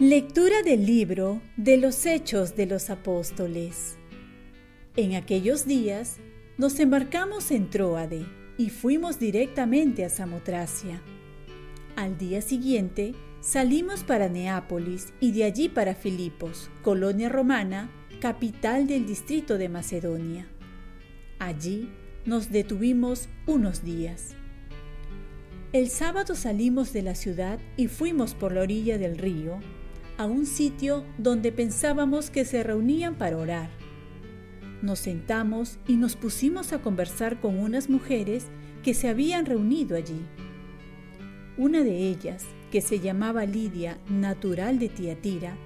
Lectura del libro de los Hechos de los Apóstoles. En aquellos días nos embarcamos en Troade y fuimos directamente a Samotracia. Al día siguiente salimos para Neápolis y de allí para Filipos, colonia romana, capital del distrito de Macedonia. Allí nos detuvimos unos días. El sábado salimos de la ciudad y fuimos por la orilla del río a un sitio donde pensábamos que se reunían para orar. Nos sentamos y nos pusimos a conversar con unas mujeres que se habían reunido allí. Una de ellas, que se llamaba Lidia, natural de Tiatira,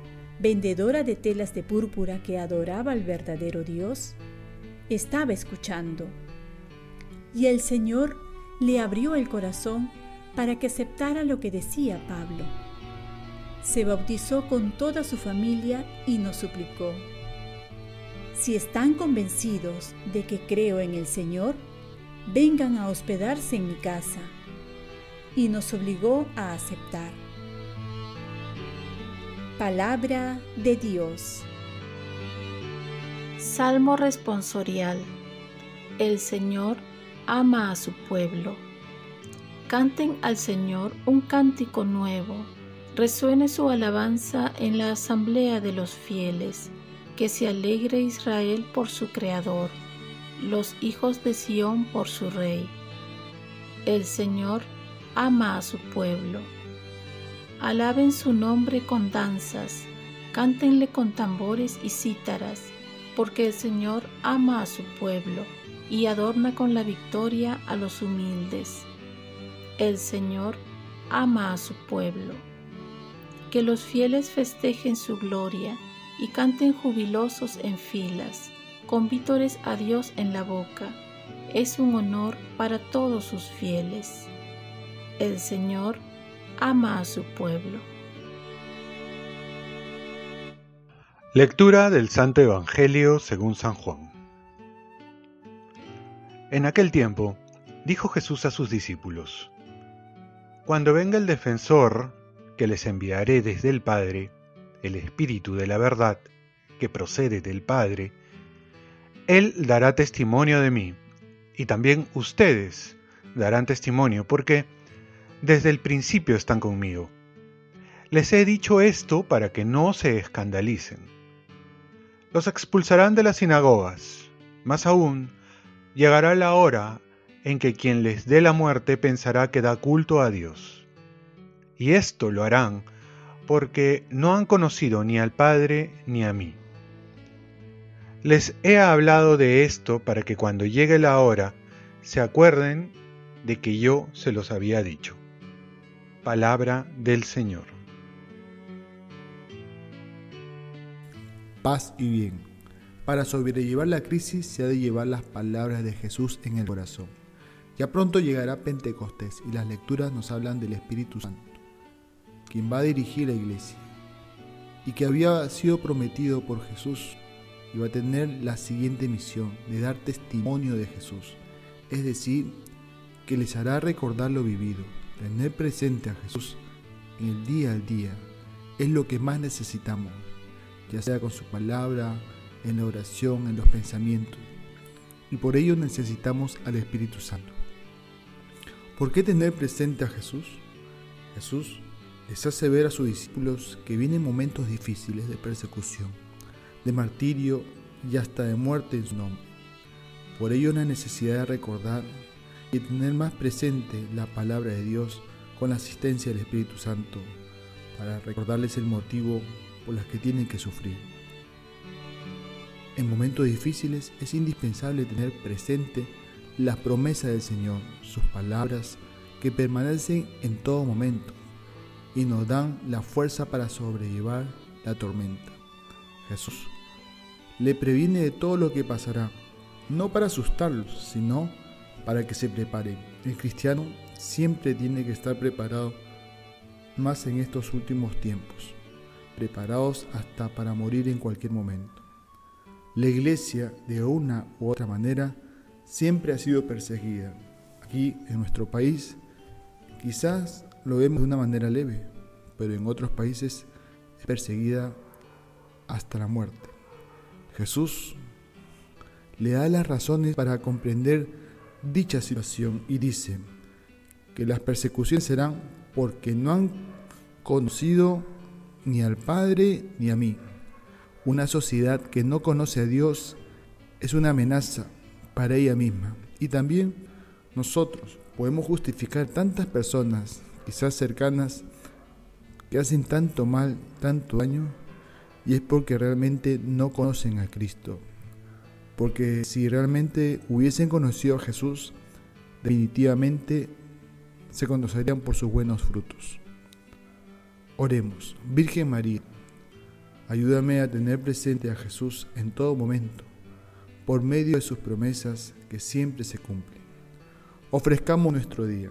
vendedora de telas de púrpura que adoraba al verdadero Dios, estaba escuchando. Y el Señor le abrió el corazón para que aceptara lo que decía Pablo se bautizó con toda su familia y nos suplicó, si están convencidos de que creo en el Señor, vengan a hospedarse en mi casa. Y nos obligó a aceptar. Palabra de Dios. Salmo responsorial. El Señor ama a su pueblo. Canten al Señor un cántico nuevo resuene su alabanza en la asamblea de los fieles, que se alegre Israel por su Creador, los hijos de Sión por su Rey. El Señor ama a su pueblo. Alaben su nombre con danzas, cántenle con tambores y cítaras, porque el Señor ama a su pueblo y adorna con la victoria a los humildes. El Señor ama a su pueblo que los fieles festejen su gloria y canten jubilosos en filas, con vítores a Dios en la boca. Es un honor para todos sus fieles. El Señor ama a su pueblo. Lectura del Santo Evangelio según San Juan. En aquel tiempo, dijo Jesús a sus discípulos, Cuando venga el defensor, que les enviaré desde el Padre, el Espíritu de la verdad, que procede del Padre, Él dará testimonio de mí, y también ustedes darán testimonio, porque desde el principio están conmigo. Les he dicho esto para que no se escandalicen. Los expulsarán de las sinagogas. Más aún, llegará la hora en que quien les dé la muerte pensará que da culto a Dios y esto lo harán porque no han conocido ni al Padre ni a mí. Les he hablado de esto para que cuando llegue la hora se acuerden de que yo se los había dicho. Palabra del Señor. Paz y bien. Para sobrellevar la crisis se ha de llevar las palabras de Jesús en el corazón. Ya pronto llegará Pentecostés y las lecturas nos hablan del Espíritu Santo quien va a dirigir la iglesia, y que había sido prometido por Jesús, y va a tener la siguiente misión de dar testimonio de Jesús, es decir, que les hará recordar lo vivido, tener presente a Jesús en el día al día, es lo que más necesitamos, ya sea con su palabra, en la oración, en los pensamientos, y por ello necesitamos al Espíritu Santo. ¿Por qué tener presente a Jesús? Jesús les hace ver a sus discípulos que vienen momentos difíciles de persecución, de martirio y hasta de muerte en su nombre. Por ello la necesidad de recordar y tener más presente la palabra de Dios con la asistencia del Espíritu Santo para recordarles el motivo por los que tienen que sufrir. En momentos difíciles es indispensable tener presente las promesas del Señor, sus palabras que permanecen en todo momento y nos dan la fuerza para sobrellevar la tormenta. Jesús le previene de todo lo que pasará, no para asustarlos, sino para que se preparen. El cristiano siempre tiene que estar preparado, más en estos últimos tiempos, preparados hasta para morir en cualquier momento. La iglesia, de una u otra manera, siempre ha sido perseguida. Aquí, en nuestro país, quizás lo vemos de una manera leve, pero en otros países es perseguida hasta la muerte. Jesús le da las razones para comprender dicha situación y dice que las persecuciones serán porque no han conocido ni al Padre ni a mí. Una sociedad que no conoce a Dios es una amenaza para ella misma. Y también nosotros podemos justificar tantas personas, quizás cercanas, que hacen tanto mal, tanto daño, y es porque realmente no conocen a Cristo. Porque si realmente hubiesen conocido a Jesús, definitivamente se conocerían por sus buenos frutos. Oremos, Virgen María, ayúdame a tener presente a Jesús en todo momento, por medio de sus promesas que siempre se cumplen. Ofrezcamos nuestro día.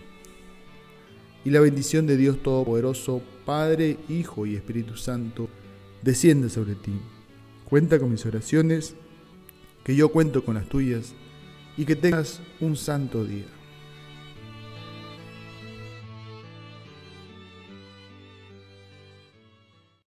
y la bendición de Dios Todopoderoso, Padre, Hijo y Espíritu Santo, descienda sobre ti. Cuenta con mis oraciones, que yo cuento con las tuyas, y que tengas un santo día.